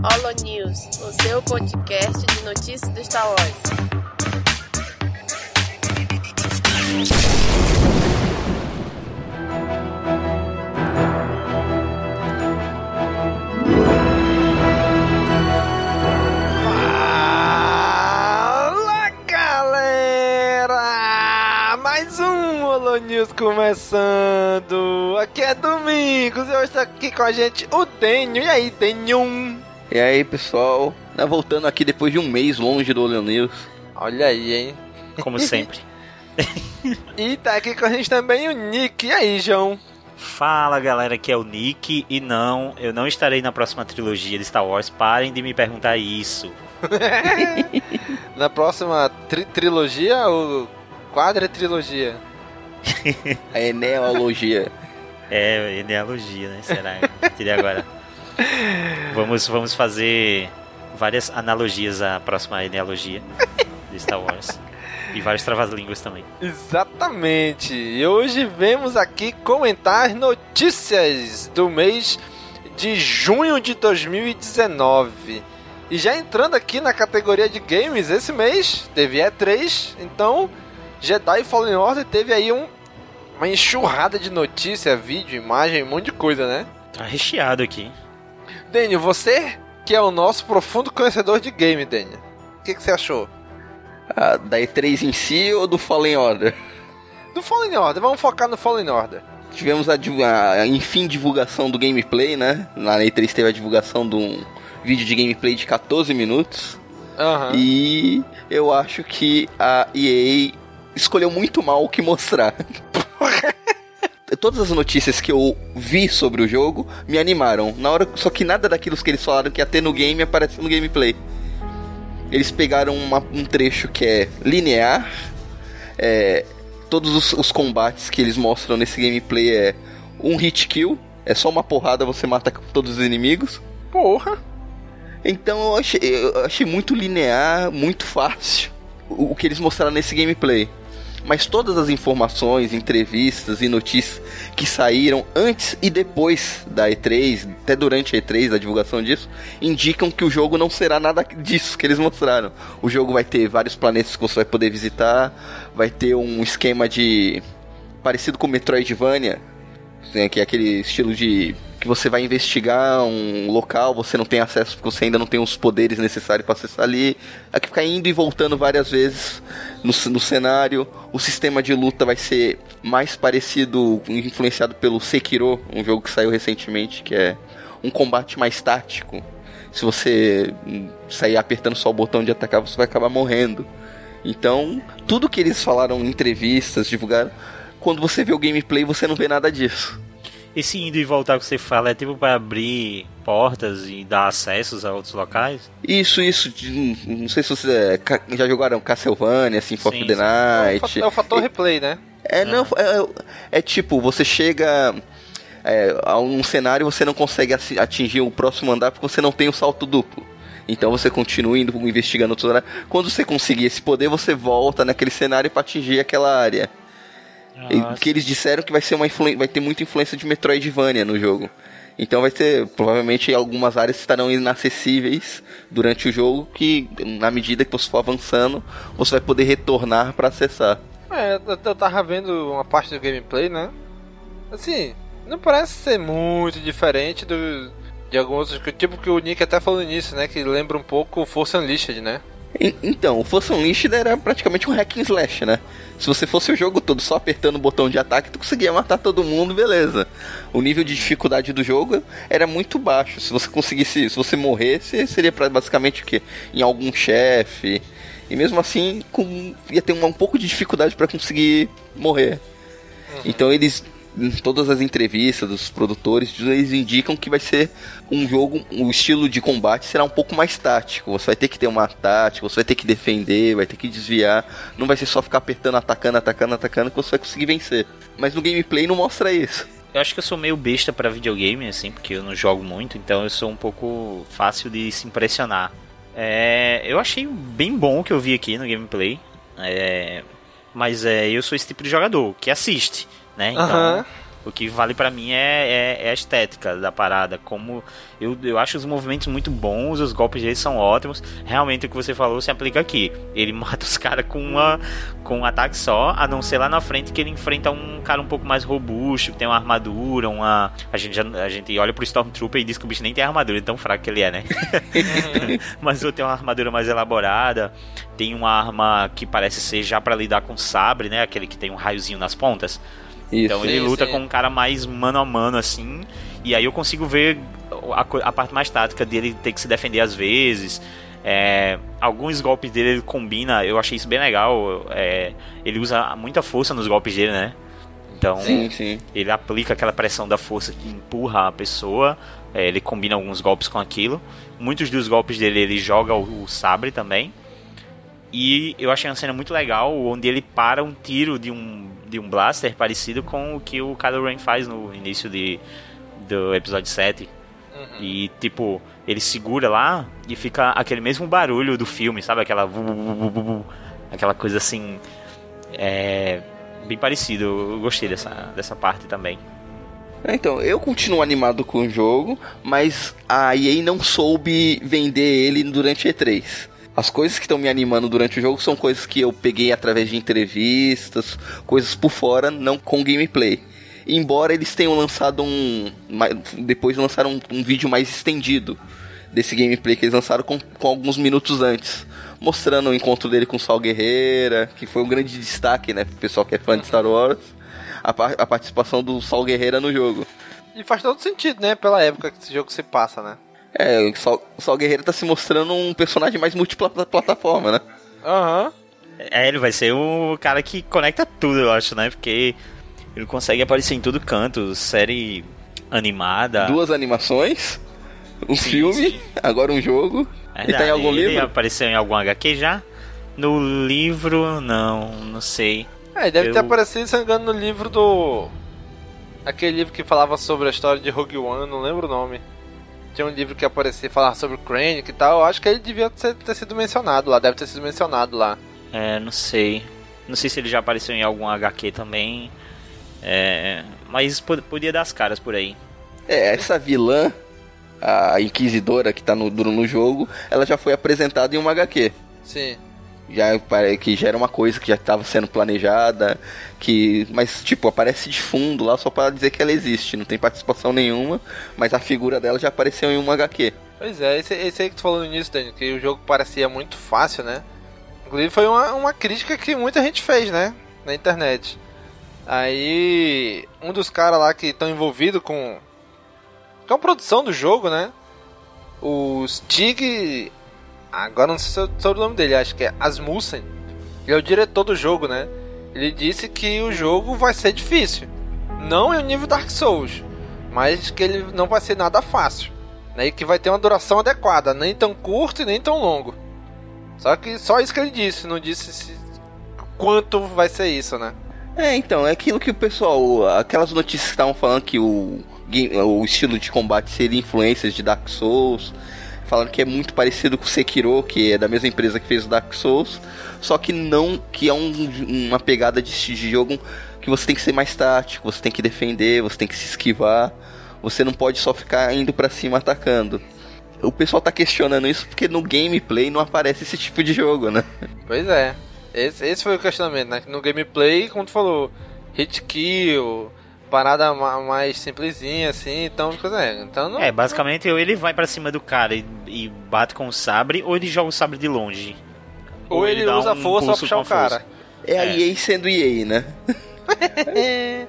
Holo News, o seu podcast de notícias do Star News começando! Aqui é Domingos e hoje está aqui com a gente o Denho. E aí, Denho? E aí, pessoal? Né, voltando aqui depois de um mês longe do Olho News. Olha aí, hein? Como sempre. E tá aqui com a gente também o Nick. E aí, João? Fala galera, aqui é o Nick. E não, eu não estarei na próxima trilogia de Star Wars. Parem de me perguntar isso. Na próxima tri trilogia ou quadra-trilogia? A Enealogia. É, genealogia, né? Será? Tirei agora. Vamos, vamos fazer várias analogias à próxima genealogia de Star Wars. E vários travas-línguas também. Exatamente. E hoje vemos aqui comentar notícias do mês de junho de 2019. E já entrando aqui na categoria de games, esse mês teve E3, então Jedi Fallen Order teve aí um, uma enxurrada de notícia, vídeo, imagem, um monte de coisa, né? Tá recheado aqui. Daniel, você que é o nosso profundo conhecedor de game, Daniel, o que, que você achou? Ah, da E3 em si ou do Fallen Order? Do Fallen Order, vamos focar no Fallen Order. Tivemos a, a, enfim, divulgação do gameplay, né? Na E3 teve a divulgação de um vídeo de gameplay de 14 minutos. Aham. E eu acho que a EA escolheu muito mal o que mostrar. Todas as notícias que eu vi sobre o jogo me animaram. Na hora, só que nada daquilo que eles falaram que ia ter no game aparece no gameplay. Eles pegaram uma- um trecho que é linear. é, todos os, os combates que eles mostram nesse gameplay é um hit kill. É só uma porrada, você mata todos os inimigos. Porra. Então eu achei, eu achei muito linear, muito fácil o, o que eles mostraram nesse gameplay. Mas todas as informações, entrevistas e notícias que saíram antes e depois da E3, até durante a E3, da divulgação disso, indicam que o jogo não será nada disso que eles mostraram. O jogo vai ter vários planetas que você vai poder visitar, vai ter um esquema de. parecido com Metroidvania, né, que é aquele estilo de que você vai investigar um local, você não tem acesso porque você ainda não tem os poderes necessários para acessar ali. Aqui ficar indo e voltando várias vezes no, no cenário. O sistema de luta vai ser mais parecido, influenciado pelo Sekiro, um jogo que saiu recentemente, que é um combate mais tático. Se você sair apertando só o botão de atacar, você vai acabar morrendo. Então, tudo que eles falaram em entrevistas, divulgaram, quando você vê o gameplay, você não vê nada disso. Esse indo e voltar que você fala é tipo para abrir portas e dar acessos a outros locais? Isso, isso, não sei se vocês é, já jogaram Castlevania, Symphony Sim, of the sim. É o, Night. é o fator replay, né? É, não, é, é tipo, você chega é, a um cenário e você não consegue atingir o próximo andar porque você não tem o salto duplo. Então você continua indo investigando outro cenário. Quando você conseguir esse poder, você volta naquele cenário para atingir aquela área. Nossa. que eles disseram que vai ser uma influ- vai ter muita influência de Metroidvania no jogo. Então vai ter, provavelmente algumas áreas estarão inacessíveis durante o jogo que na medida que você for avançando, você vai poder retornar para acessar. É, eu, tava vendo uma parte do gameplay, né? Assim, não parece ser muito diferente do, de alguns outros. Tipo que o Nick até falou nisso, né? Que lembra um pouco Force Unleashed, né? En- Então, o Force Unleashed era praticamente um hack and slash, né? Se você fosse o jogo todo só apertando o botão de ataque, tu conseguia matar todo mundo, beleza. O nível de dificuldade do jogo era muito baixo. Se você conseguisse, se você morresse, seria pra, basicamente o quê? Em algum chefe. E mesmo assim, com, ia ter um, um pouco de dificuldade pra conseguir morrer. Então eles todas as entrevistas dos produtores, eles indicam que vai ser um jogo, o estilo de combate será um pouco mais tático. Você vai ter que ter uma tática, você vai ter que defender, vai ter que desviar. Não vai ser só ficar apertando, atacando, atacando, atacando que você vai conseguir vencer. Mas no gameplay não mostra isso. Eu acho que eu sou meio besta pra videogame, assim, porque eu não jogo muito, então eu sou um pouco fácil de se impressionar. É, eu achei bem bom o que eu vi aqui no gameplay. É, mas é, eu sou esse tipo de jogador que assiste, né? Então. O que vale para mim é, é, é, a estética da parada. Como eu, eu acho os movimentos muito bons, os golpes dele são ótimos. Realmente o que você falou se aplica aqui. Ele mata os caras com, uma, com um ataque só, a não ser lá na frente que ele enfrenta um cara um pouco mais robusto, que tem uma armadura, uma. A gente, a gente olha pro Stormtrooper e diz que o bicho nem tem armadura, tão fraco que ele é, né? Mas eu tenho uma armadura mais elaborada. Tem uma arma que parece ser já para lidar com sabre, né? Aquele que tem um raiozinho nas pontas. Isso. Então ele luta com um cara mais mano a mano, assim. E aí eu consigo ver a, a parte mais tática dele ter que se defender às vezes. É, alguns golpes dele ele combina, eu achei isso bem legal. É, ele usa muita força nos golpes dele, né? Então sim, sim. ele aplica aquela pressão da força que empurra a pessoa. É, ele combina alguns golpes com aquilo. Muitos dos golpes dele ele joga o, o sabre também. E eu achei uma cena muito legal, onde ele para um tiro de um, de um blaster parecido com o que o Kylo Ren faz no início de, do episódio 7. Uhum. E, tipo, ele segura lá e fica aquele mesmo barulho do filme, sabe? Aquela... Aquela coisa assim... É... Bem parecido. Eu gostei dessa, dessa parte também. É, então, eu continuo animado com o jogo, mas a EA não soube vender ele durante E3. As coisas que estão me animando durante o jogo são coisas que eu peguei através de entrevistas, coisas por fora, não com gameplay. Embora eles tenham lançado um. Depois lançaram um, um vídeo mais estendido desse gameplay que eles lançaram com, com alguns minutos antes. Mostrando o encontro dele com o Sal Guerreira, que foi um grande destaque, né? Pro pessoal que é fã de Star Wars. A, a participação do Sal Guerreira no jogo. E faz todo sentido, né? Pela época que esse jogo se passa, né? É, o Sol, o Sol Guerreiro tá se mostrando um personagem mais multiplataforma, né? Aham. Uhum. É, ele vai ser o cara que conecta tudo, eu acho, né? Porque ele consegue aparecer em todo canto, série animada. Duas animações, um sim, filme, sim. agora um jogo. É ele tá em algum ele livro? apareceu em algum HQ já? No livro, não, não sei. É, ele deve eu... ter aparecido, se engano, no livro do. Aquele livro que falava sobre a história de Rogue One, não lembro o nome tinha um livro que aparecia falar sobre o Krennic e tal. Eu acho que ele devia ter, ter sido mencionado lá, deve ter sido mencionado lá. É, não sei. Não sei se ele já apareceu em algum HQ também. É, mas podia dar as caras por aí. É, essa vilã, a Inquisidora que tá no, no jogo, ela já foi apresentada em uma HQ. Sim já que já era uma coisa que já estava sendo planejada, que mas tipo aparece de fundo lá só para dizer que ela existe, não tem participação nenhuma, mas a figura dela já apareceu em uma HQ. Pois é, esse, esse aí que tu falou no início, que o jogo parecia muito fácil, né? Inclusive foi uma, uma crítica que muita gente fez, né? Na internet. Aí um dos caras lá que estão envolvidos com com a produção do jogo, né? O Stig Agora não sei se é o nome dele, acho que é Asmussen. Ele é o diretor do jogo, né? Ele disse que o jogo vai ser difícil. Não é o nível Dark Souls, mas que ele não vai ser nada fácil. Né? E que vai ter uma duração adequada, nem tão curto e nem tão longo. Só que só isso que ele disse, não disse se, quanto vai ser isso, né? É, então, é aquilo que o pessoal. Aquelas notícias que estavam falando que o, o estilo de combate seria influências de Dark Souls falando que é muito parecido com Sekiro, que é da mesma empresa que fez o Dark Souls, só que não que é um, uma pegada de, de jogo que você tem que ser mais tático, você tem que defender, você tem que se esquivar, você não pode só ficar indo para cima atacando. O pessoal tá questionando isso porque no gameplay não aparece esse tipo de jogo, né? Pois é. Esse, esse foi o questionamento, né? No gameplay, como tu falou, hit kill, parada mais simplesinha, assim, então, é, então não, É, basicamente ou ele vai para cima do cara e, e, bate com o sabre, ou ele joga o sabre de longe. Ou, ou ele, ele usa um força pra puxar o cara. É a é. EA sendo EA, né?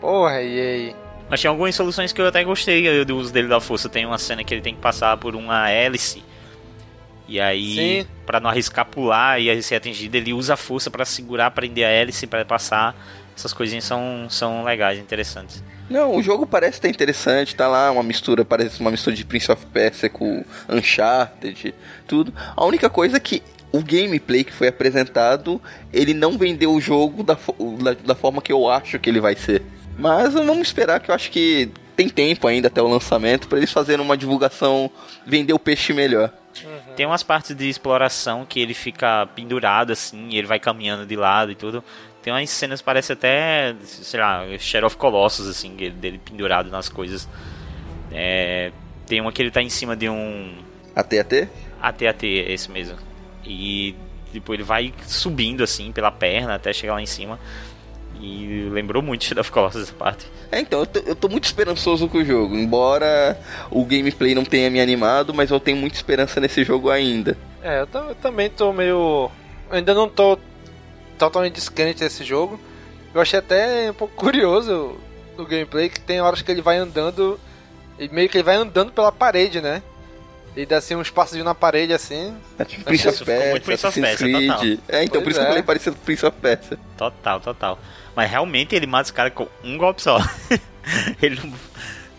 Porra, EA. Mas tinha algumas soluções que eu até gostei do uso dele da força. Tem uma cena que ele tem que passar por uma hélice. E aí, para não arriscar pular e ser atingido, ele usa a força para segurar, prender a hélice para passar essas coisinhas são, são legais, interessantes. Não, o jogo parece estar interessante, tá lá uma mistura, parece uma mistura de Prince of Persia com Uncharted, tudo. A única coisa é que o gameplay que foi apresentado, ele não vendeu o jogo da, da, da forma que eu acho que ele vai ser. Mas vamos esperar que eu acho que tem tempo ainda até o lançamento para eles fazerem uma divulgação, vender o peixe melhor. Tem umas partes de exploração que ele fica pendurado assim, e ele vai caminhando de lado e tudo Tem umas cenas que parece até, sei lá, Shadow of Colossus, assim, dele pendurado nas coisas. É, tem uma que ele tá em cima de um. AT-AT? AT-AT, esse mesmo. E tipo, ele vai subindo assim pela perna até chegar lá em cima. E lembrou muito Shadow of Colossus essa parte. É, então, eu tô, eu tô muito esperançoso com o jogo. Embora o gameplay não tenha me animado, mas eu tenho muita esperança nesse jogo ainda. É, eu, eu também tô meio. Eu ainda não tô totalmente descrente desse jogo. Eu achei até um pouco curioso o gameplay, que tem horas que ele vai andando. E meio que ele vai andando pela parede, né? E dá assim uns passos na parede assim. É tipo Prince of Persia, Assassin's Creed. É, então Pois por isso é. que eu falei parecido com Prince of Persia. Total, total. Mas realmente ele mata os caras com um golpe só. ele não,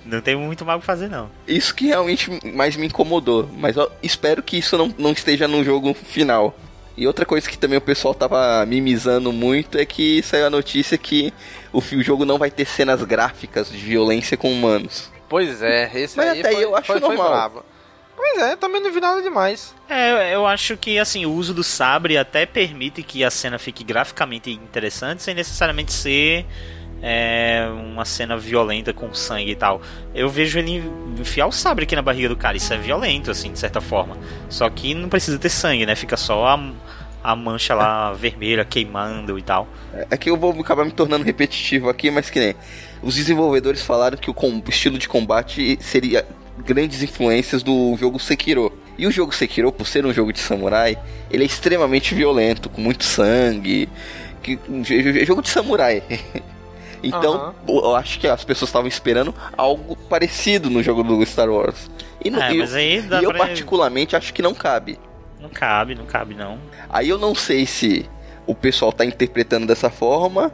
não tem muito mal o que fazer, não. Isso que realmente mais me incomodou. Mas eu espero que isso não, não esteja no jogo final. E outra coisa que também o pessoal tava mimizando muito é que saiu a notícia que o, o jogo não vai ter cenas gráficas de violência com humanos. Pois é, esse Mas aí até foi, eu acho foi, foi normal. brabo. Pois é, também não vi nada demais. É, eu acho que assim, o uso do sabre até permite que a cena fique graficamente interessante sem necessariamente ser é, uma cena violenta com sangue e tal. Eu vejo ele enfiar o sabre aqui na barriga do cara, isso é violento, assim, de certa forma. Só que não precisa ter sangue, né? Fica só a, a mancha lá vermelha queimando e tal. É que eu vou acabar me tornando repetitivo aqui, mas que nem. Os desenvolvedores falaram que o estilo de combate seria grandes influências do jogo Sekiro. E o jogo Sekiro, por ser um jogo de samurai, ele é extremamente violento, com muito sangue. Que, jo- jogo de samurai. então, Aham. eu acho que as pessoas estavam esperando algo parecido no jogo do Star Wars. E, no, É, e aí eu, pra- particularmente acho que não cabe. Não cabe, não cabe não. Aí eu não sei se o pessoal tá interpretando dessa forma,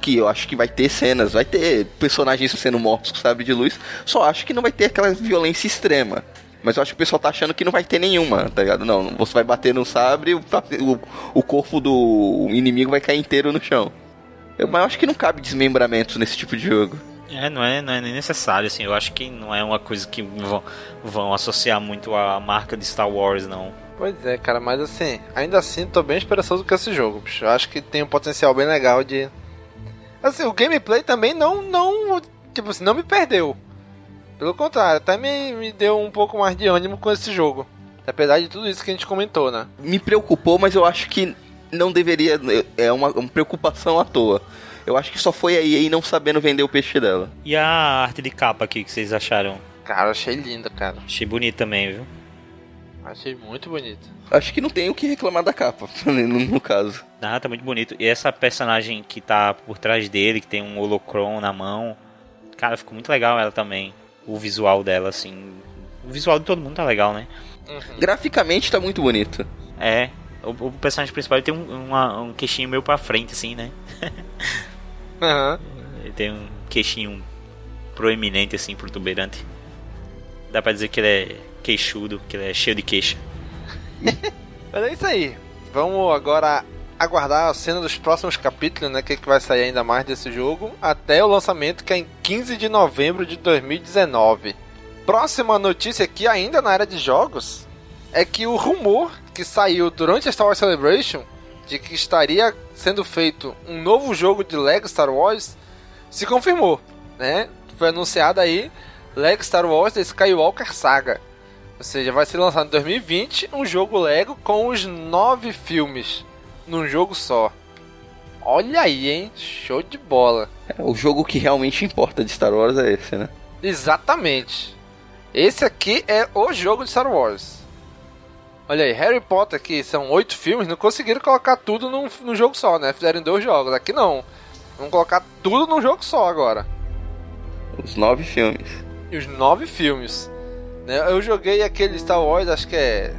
que eu acho que vai ter cenas, vai ter personagens sendo mortos com sabre de luz, só acho que não vai ter aquela violência extrema. Mas eu acho que o pessoal tá achando que não vai ter nenhuma, tá ligado? Não, você vai bater no sabre, o, o, o corpo do inimigo vai cair inteiro no chão. Eu, mas eu acho que não cabe desmembramentos nesse tipo de jogo. É, não é, não é nem necessário, assim. Eu acho que não é uma coisa que vão, vão associar muito à marca de Star Wars, não. Pois é, cara, mas assim, ainda assim tô bem esperançoso com esse jogo, bicho. Eu acho que tem um potencial bem legal de. Assim, o gameplay também não. não tipo assim, não me perdeu. Pelo contrário, até me, me deu um pouco mais de ânimo com esse jogo. Apesar de tudo isso que a gente comentou, né? Me preocupou, mas eu acho que não deveria. É uma, uma preocupação à toa. Eu acho que só foi a EA não sabendo vender o peixe dela. E a arte de capa aqui que vocês acharam? Cara, achei linda, cara. Achei bonito também, viu? Achei muito bonito. Acho que não tem o que reclamar da capa, no, no caso. Ah, tá muito bonito. E essa personagem que tá por trás dele, que tem um holocron na mão. Cara, ficou muito legal ela também. O visual dela, assim. O visual de todo mundo tá legal, né? Graficamente tá muito bonito. É. O, o personagem principal ele tem um, uma- um queixinho meio pra frente, assim, né? Aham. Ele tem um queixinho proeminente, assim, protuberante. Dá pra dizer que ele é queixudo, que ele é cheio de queixa. Mas é isso aí. Vamos agora aguardar a cena dos próximos capítulos, né? O que, que vai sair ainda mais desse jogo. Até o lançamento, que é em 15 de novembro de 2019. Próxima notícia aqui, ainda na área de jogos, é que o rumor que saiu durante a Star Wars Celebration de que estaria sendo feito um novo jogo de Lego Star Wars se confirmou, né? Foi anunciado aí Lego Star Wars The Skywalker Saga. Ou seja, vai ser lançado em 2020 um jogo Lego com os nove filmes num jogo só. Olha aí, hein? Show de bola. É, O jogo que realmente importa de Star Wars é esse, né? Exatamente. Esse aqui é o jogo de Star Wars. Olha aí, Harry Potter, que são oito filmes, não conseguiram colocar tudo num, num jogo só, né? Fizeram dois jogos. Aqui não. Vamos colocar tudo num jogo só agora. Os nove filmes. E os nove filmes. Né? Eu joguei aquele Star Wars, acho que é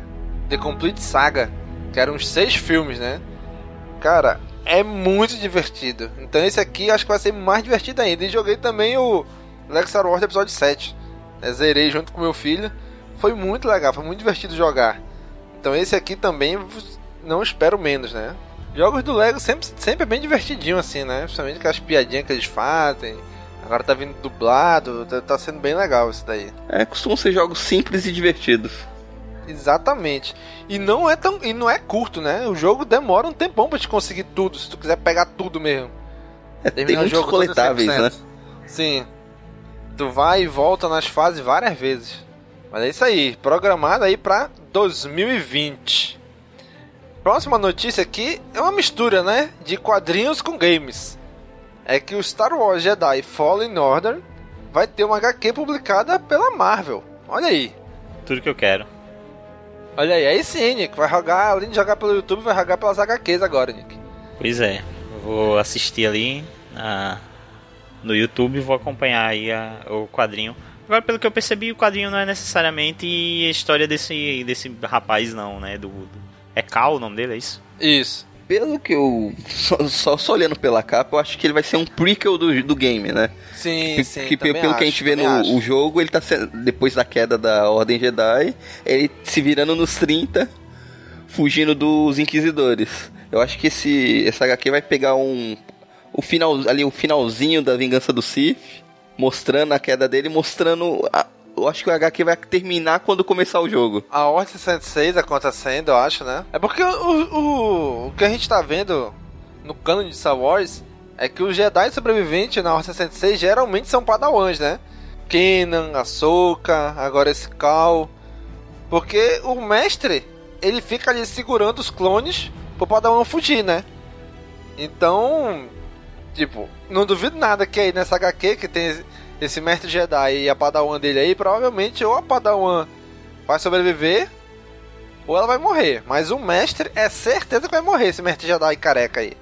The Complete Saga, que eram uns seis filmes, né? Cara, é muito divertido. Então esse aqui acho que vai ser mais divertido ainda. E joguei também o Lego Star Wars episódio 7. né? Zerei junto com meu filho. Foi muito legal, foi muito divertido jogar. Então esse aqui também não espero menos, né? Jogos do Lego sempre, sempre é bem divertidinho assim, né? Principalmente com as piadinhas que eles fazem. Agora tá vindo dublado, tá, tá sendo bem legal isso daí. É, costumam ser jogos simples e divertidos. Exatamente. E não é tão e não é curto, né? O jogo demora um tempão pra te conseguir tudo, se tu quiser pegar tudo mesmo. É, tem o jogo coletáveis, 100%. né? Sim. Tu vai e volta nas fases várias vezes. Mas é isso aí, programado aí pra 2020. Próxima notícia aqui é uma mistura, né? De quadrinhos com games. É que o Star Wars Jedi Fallen Order vai ter uma HQ publicada pela Marvel. Olha aí. Tudo que eu quero. Olha aí, aí sim, Nick. Vai jogar, além de jogar pelo YouTube, vai jogar pelas HQs agora, Nick. Pois é. Vou assistir ali na- no YouTube e vou acompanhar aí a- o quadrinho. Agora, pelo que eu percebi, o quadrinho não é necessariamente a história desse, desse rapaz, não, né? Do, do- É Cal o nome dele, é isso? Isso. Pelo que eu. Só, só, só olhando pela capa, eu acho que ele vai ser um prequel do, do game, né? Sim, Que- sim. que pelo também que a acho, gente vê no acho. o jogo, ele tá sendo, depois da queda da Ordem Jedi, ele se virando nos 30, fugindo dos Inquisidores. Eu acho que esse essa HQ vai pegar um o final ali o finalzinho da vingança do Sith, mostrando a queda dele, mostrando a- eu acho que o HQ vai terminar quando começar o jogo. A Ordem 66 acontecendo, eu acho, né? É porque o, o, o que a gente tá vendo no cano de Star Wars é que os Jedi sobreviventes na Ordem 66 geralmente são padawans, né? Kenan, Ahsoka, agora esse Cal. Porque o mestre, ele fica ali segurando os clones pro padawan fugir, né? Então, tipo, não duvido nada que aí nessa HQ que tem esse mestre Jedi e a padawan dele aí, provavelmente ou a padawan vai sobreviver ou ela vai morrer. Mas o mestre é certeza que vai morrer, esse mestre Jedi careca aí.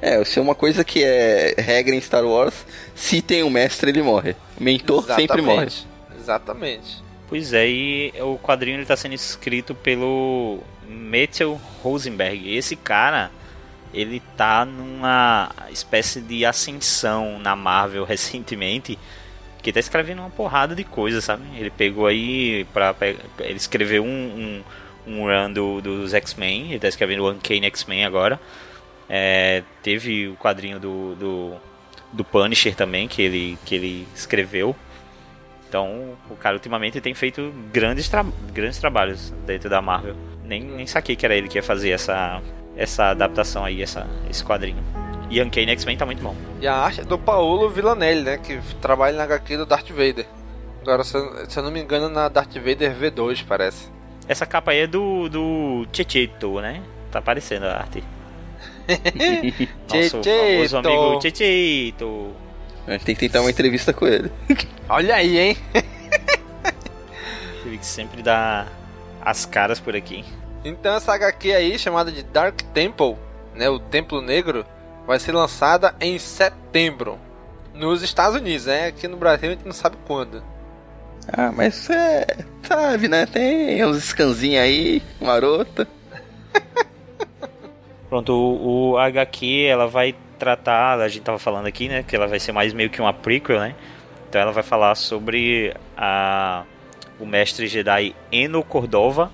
É, isso é uma coisa que é regra em Star Wars, se tem um mestre ele morre. O mentor sempre morre. Exatamente. Exatamente. Pois é, e o quadrinho ele tá sendo escrito pelo Matthew Rosenberg. Esse cara, ele tá numa espécie de ascensão na Marvel recentemente, que tá escrevendo uma porrada de coisa, sabe? Ele pegou aí para ele escreveu um, um, um run do, dos X-Men, ele tá escrevendo o Uncanny X-Men agora. É, teve o quadrinho do, do, do Punisher também, que ele, que ele escreveu. Então, o cara ultimamente tem feito grandes, tra grandes trabalhos dentro da Marvel. Nem, nem saquei que era ele que ia fazer essa, essa adaptação aí, essa, esse quadrinho. E Uncanny X-Men tá muito bom. E a arte é do Paulo Villanelli, né? Que trabalha na HQ do Darth Vader. Agora, se eu, se eu não me engano, na Darth Vader V2, parece. Essa capa aí é do, do Checheto, né? Tá aparecendo a arte. Nosso famoso amigo Checheto. A gente tem que tentar uma entrevista com ele. Olha aí, hein? Ele que sempre dá as caras por aqui. Então essa HQ aí, chamada de Dark Temple, né, o Templo Negro, vai ser lançada em setembro nos Estados Unidos, né? Aqui no Brasil a gente não sabe quando. Ah, mas é. Sabe, né? Tem uns scanzinhos aí, marota. Pronto, o, o HQ ela vai tratar, a gente tava falando aqui, né, que ela vai ser mais meio que uma prequel, né? Então ela vai falar sobre a o mestre Jedi Eno Cordova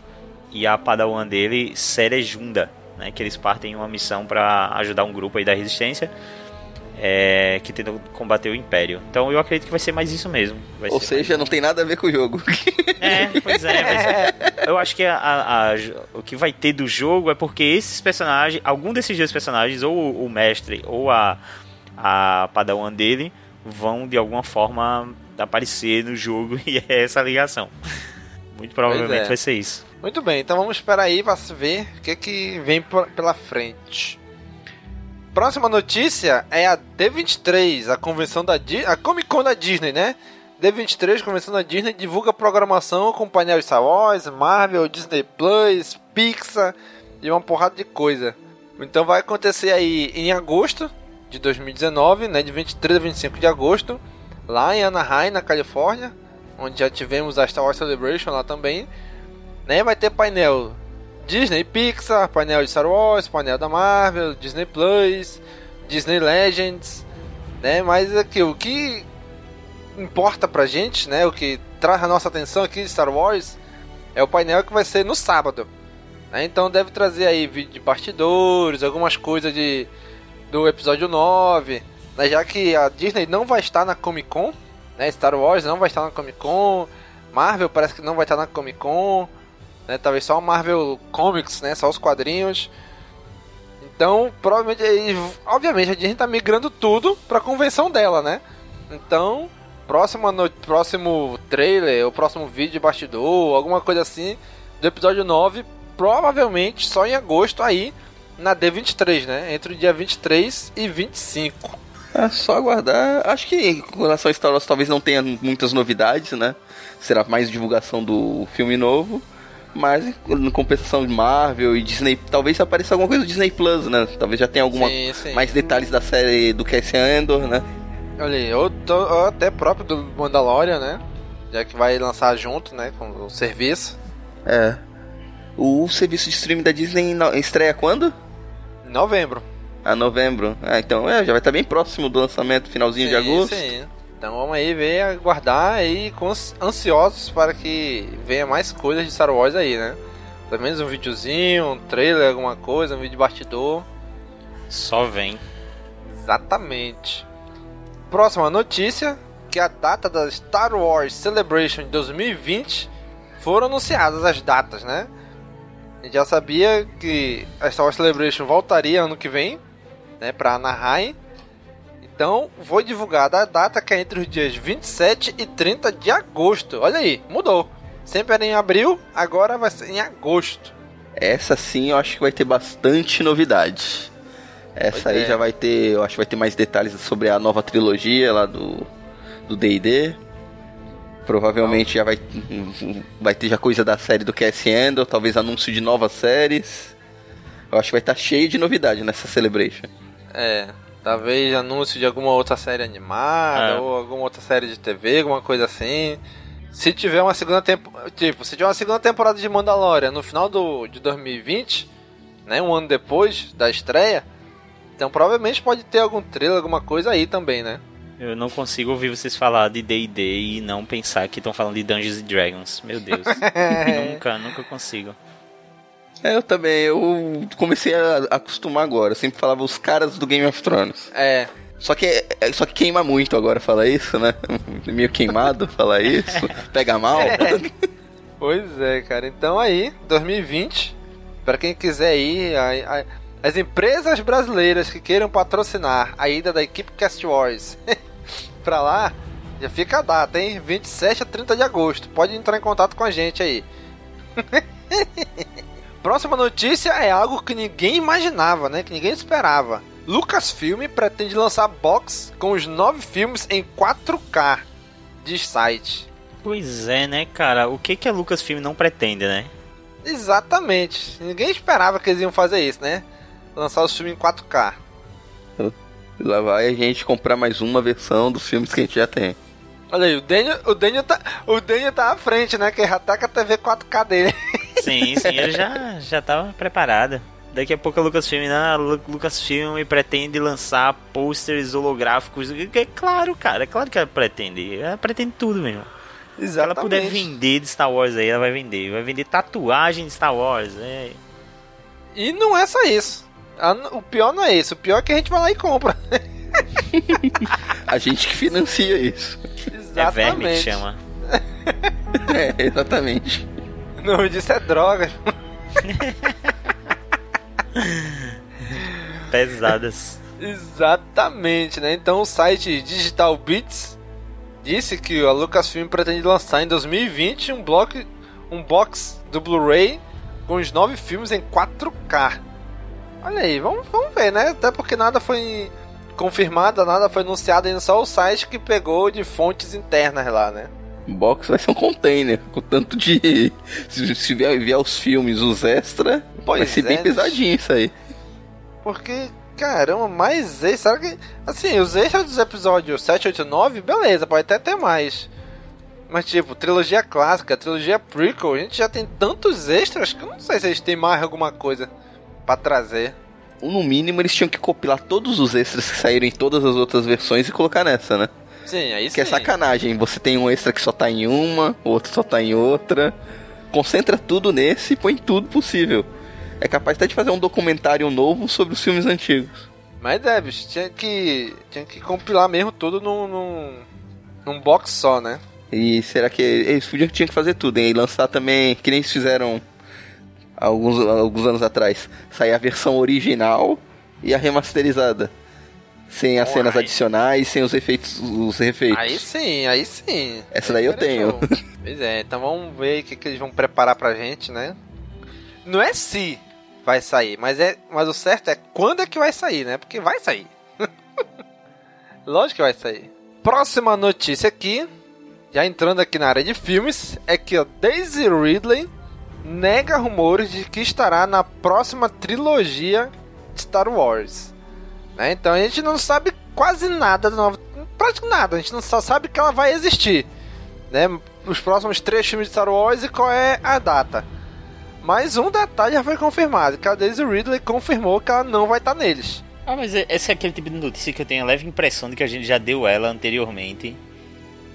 e a padawan dele Serejunda, né, que eles partem em uma missão para ajudar um grupo aí da resistência. É, que tenta combater o Império. Então eu acredito que vai ser mais isso mesmo. Ou seja, não tem nada a ver com o jogo. é, pois é, mas eu acho que a- a- o que vai ter do jogo é porque esses personagens, algum desses dois personagens, ou o mestre ou a, a padawan dele, vão de alguma forma aparecer no jogo e é essa ligação. Muito provavelmente é. vai ser isso. Muito bem, então vamos esperar aí para ver o que, que vem pela frente. Próxima notícia é a D23, a convenção da Di a Comic Con da Disney, né? D23, convenção da Disney, divulga programação com painel Star Wars, Marvel, Disney Plus, Pixar e uma porrada de coisa. Então vai acontecer aí em agosto de 2019, né? De 23 a 25 de agosto, lá em Anaheim, na Califórnia, onde já tivemos a Star Wars Celebration lá também. Né? Vai ter painel Disney Pixar, painel de Star Wars, painel da Marvel, Disney Plus, Disney Legends, né? Mas aqui o que importa pra gente, né? O que traz a nossa atenção aqui de Star Wars é o painel que vai ser no sábado. né? Então deve trazer aí vídeo de bastidores, algumas coisas de do episódio 9, né? já que a Disney não vai estar na Comic Con, né? Star Wars não vai estar na Comic Con, Marvel parece que não vai estar na Comic Con. Né? Talvez só a Marvel Comics, né? Só os quadrinhos. Então, provavelmente, obviamente, a Disney tá migrando tudo pra convenção dela, né? Então, próxima no... próximo trailer, o próximo vídeo de bastidor, alguma coisa assim, do episódio 9, provavelmente só em agosto aí, na D23, né? Entre o dia 23 e 25. É só aguardar. Acho que com relação a Star Wars talvez não tenha muitas novidades, né? Será mais divulgação do filme novo. Mas em compensação de Marvel e Disney, talvez apareça alguma coisa do Disney Plus, né? Talvez já tenha alguma Sim, sim. mais detalhes da série do Cassian Andor, né? Olha aí, ou, até próprio do Mandalorian, né? Já que vai lançar junto, né? Com o serviço. É. O serviço de streaming da Disney estreia quando? Em novembro. A novembro. Ah, então é, já vai estar bem próximo do lançamento, finalzinho de Sim, agosto. sim. Então vamos aí ver, aguardar aí ansiosos para que venha mais coisas de Star Wars aí, né? Pelo menos um videozinho, um trailer, alguma coisa, um vídeo de bastidor. Só vem. Exatamente. Próxima notícia, que a data da Star Wars Celebration de 2020 foram anunciadas as datas, né? A gente já sabia que a Star Wars Celebration voltaria ano que vem, né, para Anaheim. Então, foi divulgada a data que é entre os dias 27 e 30 de agosto. Olha aí, mudou. Sempre era em abril, agora vai ser em agosto. Essa sim eu acho que vai ter bastante novidade. Essa Pois aí é. já vai ter, eu acho que vai ter mais detalhes sobre a nova trilogia lá do do D&D. Provavelmente já vai vai ter já coisa da série do Cassian Andor, talvez anúncio de novas séries. Eu acho que vai estar cheio de novidade nessa Celebration. É, talvez anúncio de alguma outra série animada É. ou alguma outra série de TV, alguma coisa assim. Se tiver uma segunda temporada, tipo, se tiver uma segunda temporada de Mandalorian no final do, de 2020, né, um ano depois da estreia, então provavelmente pode ter algum trailer, alguma coisa aí também, né? Eu não consigo ouvir vocês falar de D&D e não pensar que estão falando de Dungeons and Dragons. Meu Deus. nunca, nunca consigo. É, eu também, eu comecei a acostumar agora. Eu sempre falava os caras do Game of Thrones. É, Só que, é- só que queima muito agora falar isso, né? Meio queimado falar isso. Pega mal. Pois é, cara. Então aí, 2020, para quem quiser ir, a- a- as empresas brasileiras que queiram patrocinar a ida da equipe Cast Wars pra lá, já fica a data, hein? 27 a 30 de agosto. Pode entrar em contato com a gente aí. Próxima notícia é algo que ninguém imaginava, né? Que ninguém esperava. Lucasfilm pretende lançar box com os nove filmes em 4K de site. Pois é, né, cara? O que que a Lucasfilm não pretende, né? Exatamente. Ninguém esperava que eles iam fazer isso, né? Lançar os filmes em 4K. Lá vai a gente comprar mais uma versão dos filmes que a gente já tem. Olha aí, o Daniel, o Daniel, tá, o Daniel tá à frente, né? Que já tá com a TV 4K dele. Sim, sim, ele já, já tava preparado. Daqui a pouco a Lucasfilm, né? Lucasfilm pretende lançar posters holográficos. É claro, cara, é claro que ela pretende. Ela pretende tudo mesmo. Se ela puder vender de Star Wars aí, ela vai vender. Vai vender tatuagem de Star Wars. É. E não é só isso. A- O pior não é isso. O pior é que a gente vai lá e compra. A gente que financia isso. É verme que Exatamente. chama. É, exatamente. O nome disso é droga. Pesadas. Exatamente, né? Então o site Digital Beats disse que a Lucasfilm pretende lançar em 2020 um bloco, um box do Blu-ray com os nove filmes em 4K. Olha aí, vamos, vamos ver, né? Até porque nada foi confirmado, nada foi anunciado ainda, só o site que pegou de fontes internas lá, né? Box vai ser um container, com tanto de. Se, se vier, vier os filmes, os extra, vai ser bem é, pesadinho isso aí. Porque, caramba, mais extras. Será que. Assim, os extras dos episódios 7, 8 e 9, beleza, pode até ter mais. Mas, tipo, trilogia clássica, trilogia prequel, a gente já tem tantos extras que eu não sei se eles têm mais alguma coisa pra trazer. Ou no mínimo eles tinham que compilar todos os extras que saíram em todas as outras versões e colocar nessa, né? Sim, aí sim. Que é sacanagem. Você tem um extra que só tá em uma, o outro só tá em outra. Concentra tudo nesse e põe tudo possível. É capaz até de fazer um documentário novo sobre os filmes antigos. Mas é, bicho, tinha que. Tinha que compilar mesmo tudo num. num, num box só, né? E será que eles podiam tinham que fazer tudo, hein? E lançar também, que nem eles fizeram alguns, alguns anos atrás, sair a versão original e a remasterizada. Sem as Pô, cenas aí- adicionais, sem os efeitos. Os efeitos. Aí sim, aí sim. Essa daí eu Aí tenho. Pois é, então vamos ver o que, que eles vão preparar pra gente, né? Não é se vai sair, mas é, mas o certo é quando é que vai sair, né? Porque vai sair. Lógico que vai sair. Próxima notícia aqui, já entrando aqui na área de filmes, é que Daisy Ridley nega rumores de que estará na próxima trilogia de Star Wars. Né? Então a gente não sabe quase nada do novo. Praticamente nada, a gente não só sabe que ela vai existir. Né? Os próximos três filmes de Star Wars e qual é a data. Mas um detalhe já foi confirmado, que a Daisy Ridley confirmou que ela não vai estar neles. Ah, mas é- esse é aquele tipo de notícia que eu tenho a leve impressão de que a gente já deu ela anteriormente.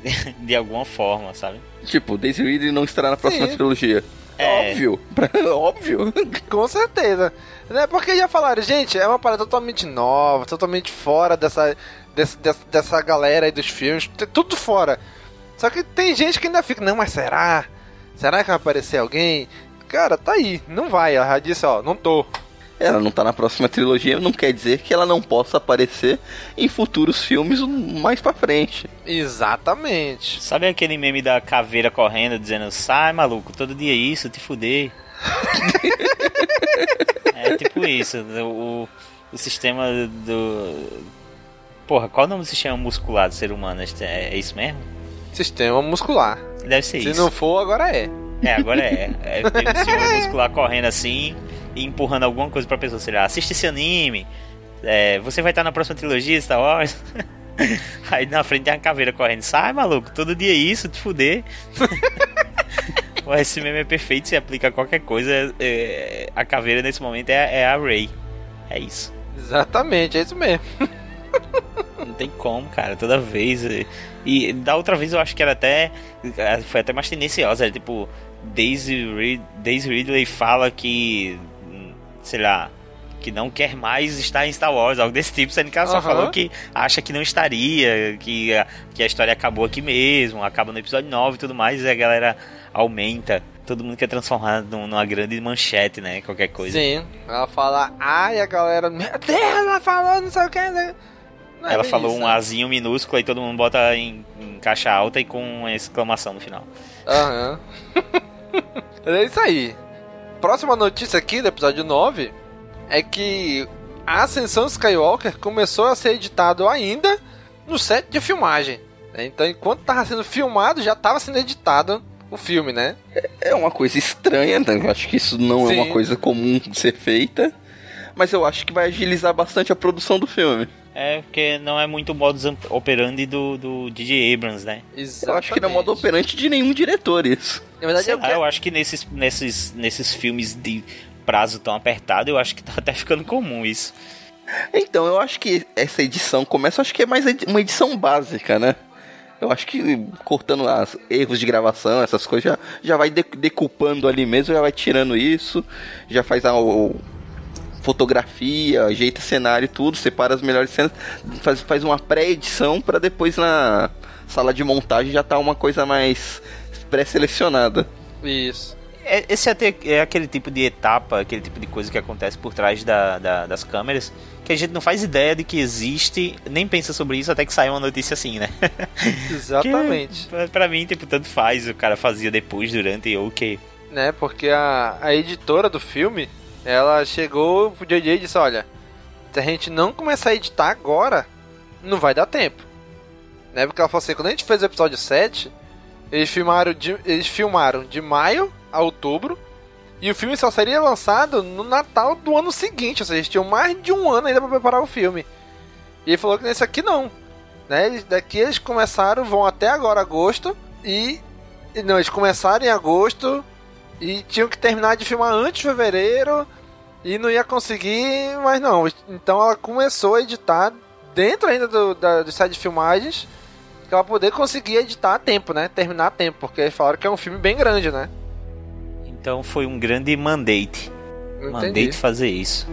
de alguma forma, sabe? Tipo, Daisy Ridley não estará na próxima Sim. trilogia. É. Óbvio. Óbvio. Com certeza. Né? Porque já falaram, gente, é uma parada totalmente nova, totalmente fora dessa, desse- dessa, dessa galera aí dos filmes, tudo fora. Só que tem gente que ainda fica, não, mas será? Será que vai aparecer alguém? Cara, tá aí, não vai. Ela já disse, ó, não tô. Ela não tá na próxima trilogia, não quer dizer que ela não possa aparecer em futuros filmes mais pra frente. Exatamente. Sabe aquele meme da caveira correndo dizendo sai maluco, todo dia isso, te fuder? é tipo isso, o, o sistema do. Porra, qual o nome do sistema muscular do ser humano? É, é isso mesmo? Sistema muscular. Deve ser Se isso. não for, agora é. É, agora é. é tem um sistema muscular correndo assim e empurrando alguma coisa pra pessoa. Sei lá, assiste esse anime. é, você vai estar na próxima trilogia Star Wars. Aí na frente tem uma caveira correndo. Sai, maluco, todo dia isso, te fuder. Esse meme é perfeito, se aplica a qualquer coisa. é, a caveira nesse momento é, é a Ray. É isso. Exatamente, é isso mesmo. Não tem como, cara, toda vez. E, e da outra vez eu acho que era até. Foi até mais tendenciosa. Era tipo. Daisy, Rid Daisy Ridley fala que. Sei lá. Que não quer mais estar em Star Wars, algo desse tipo, sendo que ela só Aham. falou que acha que não estaria, que a, que a história acabou aqui mesmo, acaba no episódio 9 e tudo mais, e a galera aumenta. Todo mundo quer transformar num- numa grande manchete, né? Qualquer coisa. Sim. Ela fala, ai, a galera, meu Deus, ela falou não sei o que. né? Não é Ela falou isso, um né? azinho minúsculo e todo mundo bota em, em caixa alta e com uma exclamação no final. Aham. é isso aí. Próxima notícia aqui do episódio 9 é que a Ascensão Skywalker começou a ser editado ainda no set de filmagem. né? Então, enquanto tava sendo filmado, já tava sendo editado o filme, né? É uma coisa estranha, né? eu acho que isso não é Sim. uma coisa comum de ser feita. Mas eu acho que vai agilizar bastante a produção do filme. É, porque não é muito o modus operandi do, do DJ Abrams, né? Eu acho que não é modo operante de nenhum diretor isso. Na verdade, Sei é o lá, que- eu acho que nesses, nesses, nesses filmes de prazo tão apertado, eu acho que tá até ficando comum isso. Então, eu acho que essa edição começa, acho que é mais uma edição básica, né? Eu acho que cortando os erros de gravação, essas coisas, já, já vai de- decupando ali mesmo, já vai tirando isso, já faz a o- fotografia, ajeita cenário e tudo, separa as melhores cenas, faz, faz uma pré-edição pra depois na sala de montagem já tá uma coisa mais pré-selecionada. Isso. É- Esse é, até- é aquele tipo de etapa, aquele tipo de coisa que acontece por trás da, da- das câmeras, que a gente não faz ideia de que existe, nem pensa sobre isso até que sai uma notícia assim, né? Exatamente. Que, pra, pra mim, tipo, tanto faz, o cara fazia depois, durante, ou o que. né? Porque a, a editora do filme, ela chegou pro JJ e disse, olha, se a gente não começar a editar agora, não vai dar tempo. Né? Porque ela falou assim, quando a gente fez o episódio 7, eles filmaram de, eles filmaram de maio a outubro, e o filme só seria lançado no Natal do ano seguinte, ou seja, eles tinham mais de um ano ainda para preparar o filme. E ele falou que nesse aqui não. Né? Daqui eles começaram, vão até agora agosto, e Não, eles começaram em agosto, e tinham que terminar de filmar antes de fevereiro e não ia conseguir, mas não. Então ela começou a editar dentro ainda do, da, do site de filmagens pra ela poder conseguir editar a tempo, né? Terminar a tempo, porque falaram que é um filme bem grande, né? Então foi um grande mandate. Não Mandate entendi. fazer isso.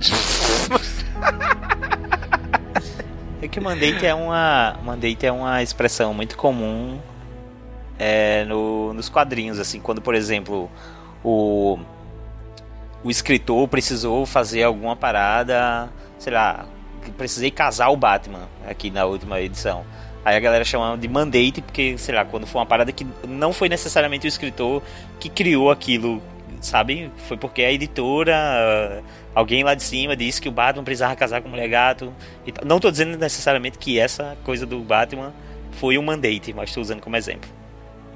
é que mandate é uma mandate é uma expressão muito comum é, no, nos quadrinhos assim quando por exemplo o o escritor precisou fazer alguma parada, sei lá, precisei casar o Batman aqui na última edição. Aí a galera chama de mandate, porque, sei lá, quando foi uma parada que não foi necessariamente o escritor que criou aquilo, sabe? Foi porque a editora, alguém lá de cima disse que o Batman precisava casar com o mulher gato. Não tô dizendo necessariamente que essa coisa do Batman foi um mandate, mas estou usando como exemplo.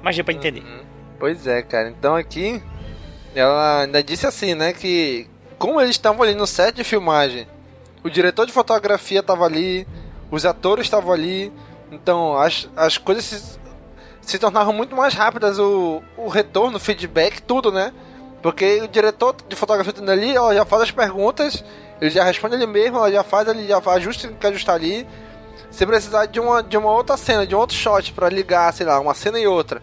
Mas deu pra entender. Uhum. Pois é, cara. Então aqui, ela ainda disse assim, né, que como eles estavam ali no set de filmagem, o diretor de fotografia estava ali, os atores estavam ali, então as, as coisas se, se tornavam muito mais rápidas, o, o retorno, o feedback, tudo, né? Porque o diretor de fotografia tá ali, ela já faz as perguntas, ele já responde ele mesmo, ela já faz, ele já ajusta que ajustar ali. Se precisar de uma, de uma outra cena, de um outro shot para ligar, sei lá, uma cena e outra,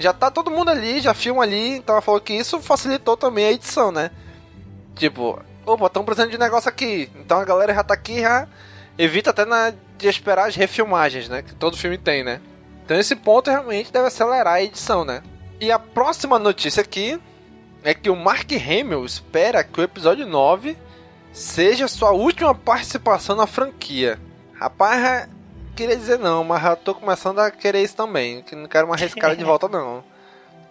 já tá todo mundo ali, já filma ali, então ela falou que isso facilitou também a edição, né? Tipo, opa, estão precisando de negócio aqui, então a galera já tá aqui, já evita até na, de esperar as refilmagens, né? Que todo filme tem, né? Então esse ponto realmente deve acelerar a edição, né? E a próxima notícia aqui é que o Mark Hamill espera que o episódio 9 seja sua última participação na franquia. Rapaz, queria dizer não, mas já tô começando a querer isso também. Que não quero mais esse cara de volta, não.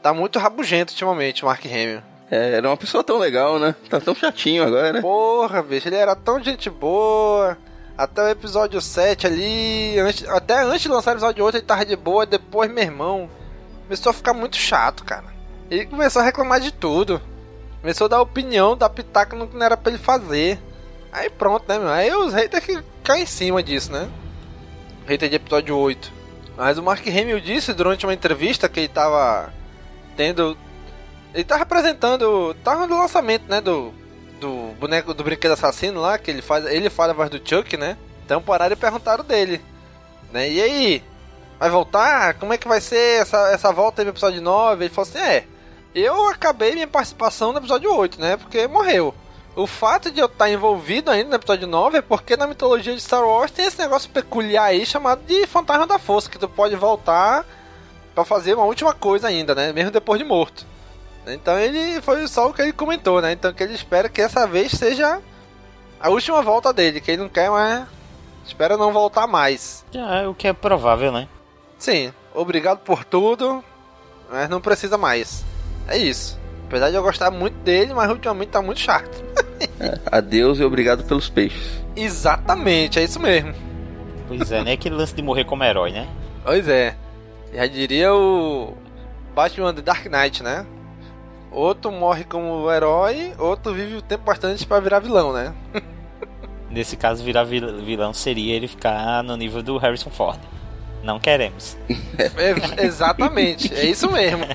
Tá muito rabugento ultimamente, Mark Hamill. É, era uma pessoa tão legal, né? Tá tão chatinho agora. Porra, bicho, ele era tão gente boa. Até o episódio 7 ali. Antes, até antes de lançar o episódio 8 ele tava de boa. Depois, meu irmão, começou a ficar muito chato, cara. Ele começou a reclamar de tudo. Começou a dar opinião, dar pitaco no que não era pra ele fazer. Aí pronto, né, meu? Aí os haters que caem em cima disso, né? De episódio 8. Mas o Mark Hamill disse durante uma entrevista que ele tava tendo. Ele tava apresentando. Tava no lançamento, né? Do. Do boneco do brinquedo assassino lá, que ele faz. Ele fala a voz do Chuck, né? Então pararam e perguntaram dele. Né? E aí? Vai voltar? Como é que vai ser essa, essa volta no episódio 9? Ele falou assim: é. Eu acabei minha participação no episódio 8, né? Porque morreu. O fato de eu estar envolvido ainda no episódio 9 é porque na mitologia de Star Wars tem esse negócio peculiar aí chamado de Fantasma da Força, que tu pode voltar para fazer uma última coisa ainda, né? Mesmo depois de morto. Então ele foi só o que ele comentou, né? Então que ele espera que essa vez seja a última volta dele, que ele não quer mais. Espera não voltar mais. É o que é provável, né? Sim, obrigado por tudo, mas não precisa mais. É isso. Apesar de eu gostar muito dele, mas ultimamente tá muito chato. é, adeus e obrigado pelos peixes. Exatamente, é isso mesmo. Pois é, nem aquele lance de morrer como herói, né? Pois é. Já diria o Batman The Dark Knight, né? Outro morre como herói, outro vive o tempo bastante para virar vilão, né? Nesse caso, virar vilão seria ele ficar no nível do Harrison Ford. Não queremos. É, exatamente, é isso mesmo.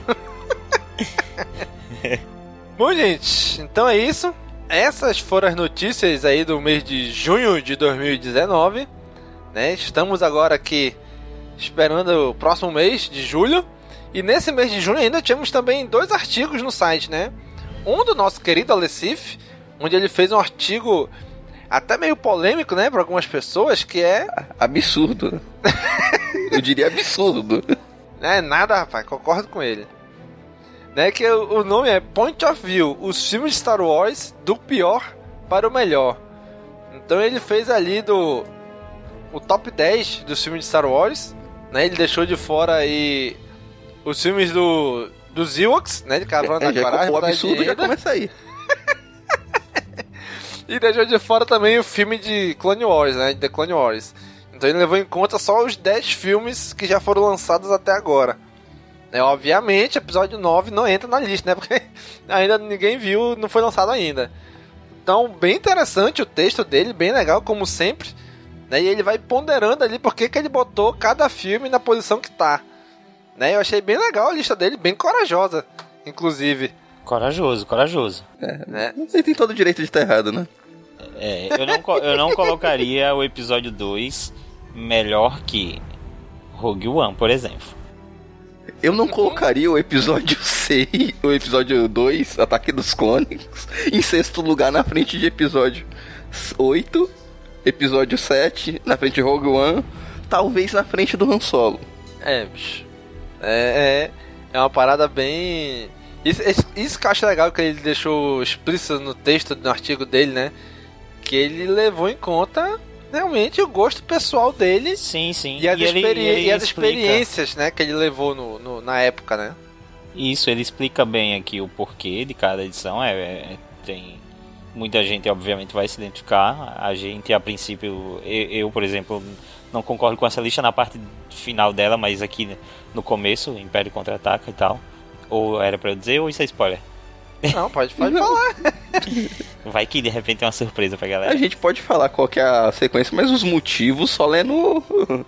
Bom, gente, então é isso. Essas foram as notícias aí do mês de junho de 2019. Né? Estamos agora aqui esperando o próximo mês de julho. E nesse mês de junho ainda tínhamos também dois artigos no site, né? Um do nosso querido Alessif, onde ele fez um artigo até meio polêmico, né, para algumas pessoas, que é absurdo. Eu diria absurdo. É nada, rapaz, concordo com ele né? Que o nome é Point of View, os filmes de Star Wars do pior para o melhor. Então ele fez ali do o top 10 dos filmes de Star Wars, né? Ele deixou de fora aí os filmes do dos Ewoks, né? De cavando é, na coragem. O absurdo já começa aí. e deixou de fora também o filme de Clone Wars, né? De The Clone Wars. Então ele levou em conta só os 10 filmes que já foram lançados até agora. É, obviamente, episódio 9 não entra na lista, né? Porque ainda ninguém viu, não foi lançado ainda. Então, bem interessante o texto dele, bem legal, como sempre. Né? E ele vai ponderando ali porque que ele botou cada filme na posição que tá. Né? Eu achei bem legal a lista dele, bem corajosa, inclusive. Corajoso, corajoso. É, né? Ele tem todo o direito de estar errado, né? É, eu não, eu não colocaria o episódio 2 melhor que Rogue One, por exemplo. Eu não colocaria o episódio 6, o episódio 2, Ataque dos Clones, em sexto lugar na frente de episódio 8, episódio 7, na frente de Rogue One, talvez na frente do Han Solo. É, bicho. É, é, é uma parada bem. Isso, isso- isso que eu acho legal que ele deixou explícito no texto, no artigo dele, né? Que ele levou em conta realmente o gosto pessoal dele Sim, sim. e as, ele- experi- ele e as experiências, né, que ele levou no, no- na época, né? Isso, ele explica bem aqui o porquê de cada edição. É, é- tem muita gente, obviamente, vai se identificar. A gente, a princípio, eu, eu, por exemplo, não concordo com essa lista na parte final dela, mas aqui no começo, Império contra-ataca e tal. Ou era pra eu dizer, ou isso é spoiler? Não, pode, pode falar. Vai que de repente é uma surpresa pra A galera. gente pode falar qual que é a sequência, mas os motivos só lendo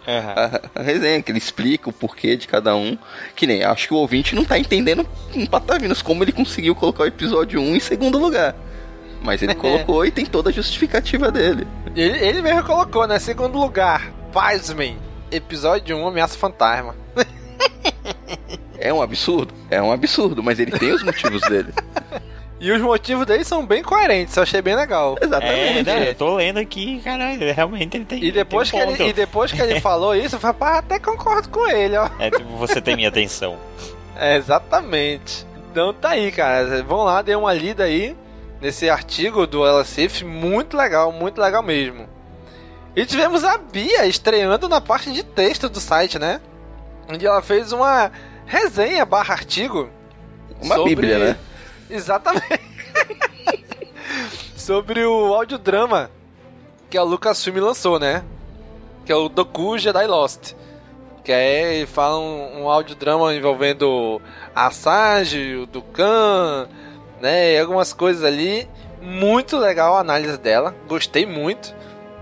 Aham. a, a resenha, que ele explica o porquê de cada um. Que nem, acho que o ouvinte não tá entendendo em patavinas como ele conseguiu colocar o episódio 1 em segundo lugar. Mas ele colocou e tem toda a justificativa dele. Ele, ele mesmo colocou, né? Segundo lugar, pasmem, episódio 1, Ameaça Fantasma. É um absurdo? É um absurdo, mas ele tem os motivos dele. E os motivos dele são bem coerentes, eu achei bem legal. É, Exatamente. não, eu tô lendo aqui, caralho, realmente ele tem. E depois, que tem um ele, ponto. e depois que ele falou isso, eu falei, pá, até concordo com ele, ó. É, tipo, você tem minha atenção. É, exatamente. Então tá aí, cara. Vão lá, dê uma lida aí nesse artigo do LCF. Muito legal, muito legal mesmo. E tivemos a Bia estreando na parte de texto do site, né? Onde ela fez uma resenha barra artigo. Uma sobre- bíblia, né? Exatamente. sobre o audiodrama que a Lucasfilm lançou, né? Que é o Doku Jedi Lost. Que é, ele fala um, um audiodrama envolvendo a Sage, o Dukan, né? E algumas coisas ali. Muito legal a análise dela. Gostei muito.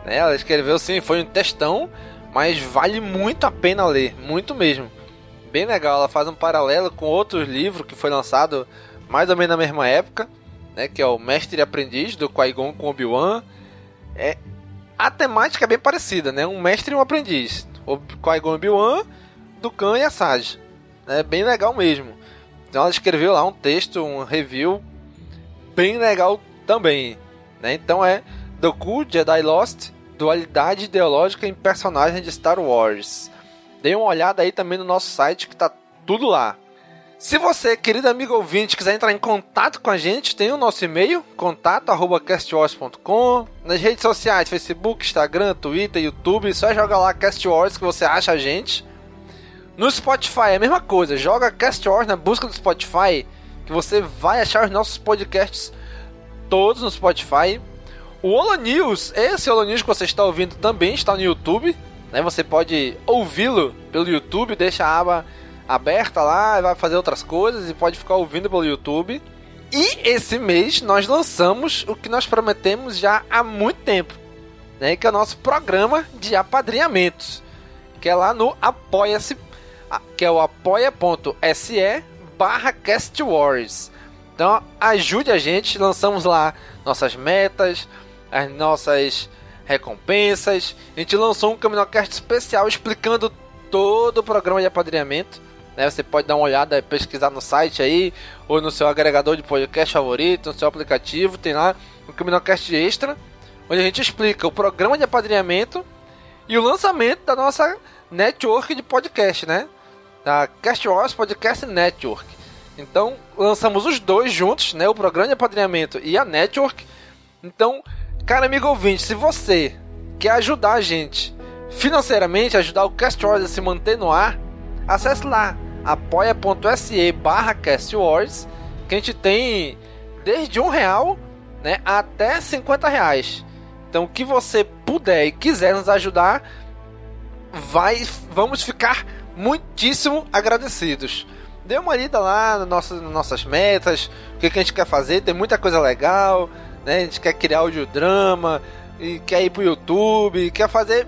Né? Ela escreveu sim, foi um textão. Mas vale muito a pena ler. Muito mesmo. Bem legal. Ela faz um paralelo com outro livro que foi lançado mais ou menos na mesma época. Né? Que é o Mestre e Aprendiz, do Qui-Gon com Obi-Wan. É, a temática é bem parecida, né? Um mestre e um aprendiz. O Qui-Gon Obi-Wan, do Khan e a Sage. É bem legal mesmo. Então ela escreveu lá um texto, um review bem legal também. Né? Então é Doku Jedi Lost, dualidade ideológica em personagens de Star Wars. Dê uma olhada aí também no nosso site que tá tudo lá. Se você, querido amigo ouvinte, quiser entrar em contato com a gente, tem o nosso e-mail, contato.castwars.com. Nas redes sociais, Facebook, Instagram, Twitter, YouTube, só joga lá Cast Wars que você acha a gente. No Spotify é a mesma coisa, joga Cast Wars na busca do Spotify que você vai achar os nossos podcasts todos no Spotify. O Holo News, esse Holo News que você está ouvindo também está no YouTube. Né? Você pode ouvi-lo pelo YouTube, deixa a aba aberta lá, vai fazer outras coisas e pode ficar ouvindo pelo YouTube. E esse mês nós lançamos o que nós prometemos já há muito tempo, né? Que é o nosso programa de apadrinhamentos, que é lá no Apoia-se, que é o apoia.se barra Cast Wars. Então ajude a gente, lançamos lá nossas metas, as nossas recompensas. A gente lançou um Caminocast especial explicando todo o programa de apadrinhamento. Né? Você pode dar uma olhada, pesquisar no site aí, ou no seu agregador de podcast favorito, no seu aplicativo, tem lá o Caminocast Extra, onde a gente explica o programa de apadrinhamento e o lançamento da nossa network de podcast, né? Da Cast Wars Podcast Network. Então, lançamos os dois juntos, né? O programa de apadrinhamento e a network. Então, cara amigo ouvinte, se você quer ajudar a gente financeiramente, ajudar o Cast Wars a se manter no ar, acesse lá apoia.se barra castwars que a gente tem desde um real né, até 50 reais. Então, o que você puder e quiser nos ajudar, vai, vamos ficar muitíssimo agradecidos. Dê uma lida lá nas nossas, nossas metas, o que, que a gente quer fazer, tem muita coisa legal, né? A gente quer criar audiodrama, e quer ir pro YouTube, quer fazer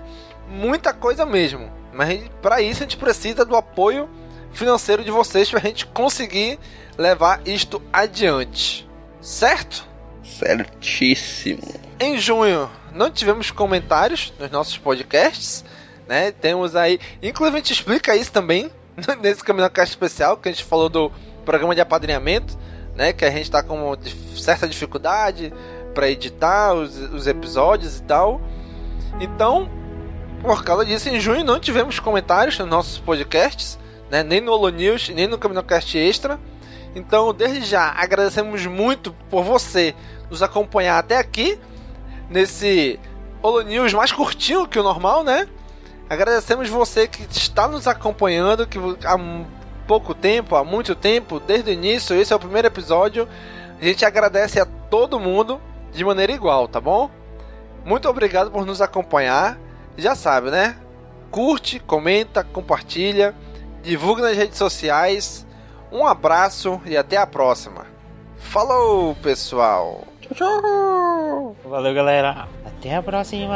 muita coisa mesmo. Mas para isso a gente precisa do apoio financeiro de vocês para a gente conseguir levar isto adiante. Certo? Certíssimo. Em junho não tivemos comentários nos nossos podcasts, né? Temos aí, inclusive a gente explica isso também nesse Caminocast especial que a gente falou do programa de apadrinhamento, né? Que a gente está com certa dificuldade para editar os, os episódios e tal. Então, por causa disso, em junho não tivemos comentários nos nossos podcasts, né? Nem no Holo News, nem no Caminocast Extra. Então, desde já, agradecemos muito por você nos acompanhar até aqui, nesse Holo News mais curtinho que o normal, né? Agradecemos você que está nos acompanhando, que pouco tempo, há muito tempo, desde o início, esse é o primeiro episódio. A gente agradece a todo mundo de maneira igual, tá bom? Muito obrigado por nos acompanhar. Já sabe, né? Curte, comenta, compartilha, divulga nas redes sociais. Um abraço e até a próxima. Falou, pessoal! Tchau, tchau! Valeu, galera! Até a próxima!